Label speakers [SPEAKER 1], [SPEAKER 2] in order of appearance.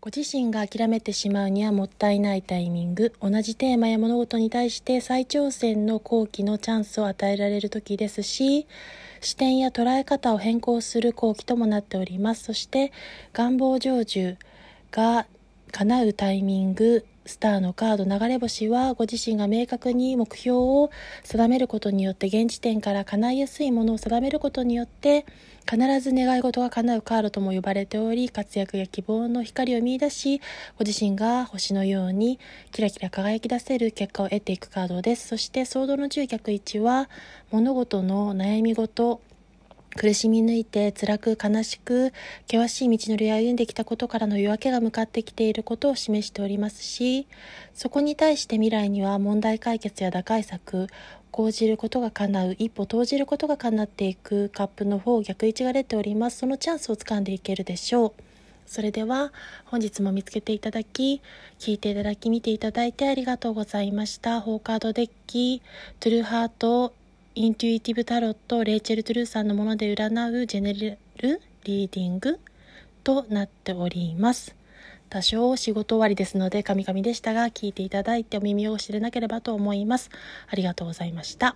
[SPEAKER 1] ご自身が諦めてしまうにはもったいないタイミング同じテーマや物事に対して再挑戦の好機のチャンスを与えられる時ですし視点や捉え方を変更する好機ともなっております。そして願望成就が叶うタイミングスターのカード流れ星はご自身が明確に目標を定めることによって現時点から叶いやすいものを定めることによって必ず願い事が叶うカードとも呼ばれており活躍や希望の光を見いだしご自身が星のようにキラキラ輝き出せる結果を得ていくカードです。そしてソードの10逆1は物事の悩み事苦しみ抜いて辛く悲しく険しい道のりを歩んできたことからの夜明けが向かってきていることを示しておりますしそこに対して未来には問題解決や打開策講じることが叶う一歩投じることが叶っていくカップの方逆位置が出ております。そのチャンスをつかんでいけるでしょう。それでは本日も見つけていただき聞いていただき見ていただいてありがとうございました。 four card deck True Heart Intuitive Tarot レイチェル・トゥルーさんのもので占う general reading となっております。多少仕事終わりですので、カミカミでしたが、聞いていただいてお耳を知れなければと思います。ありがとうございました。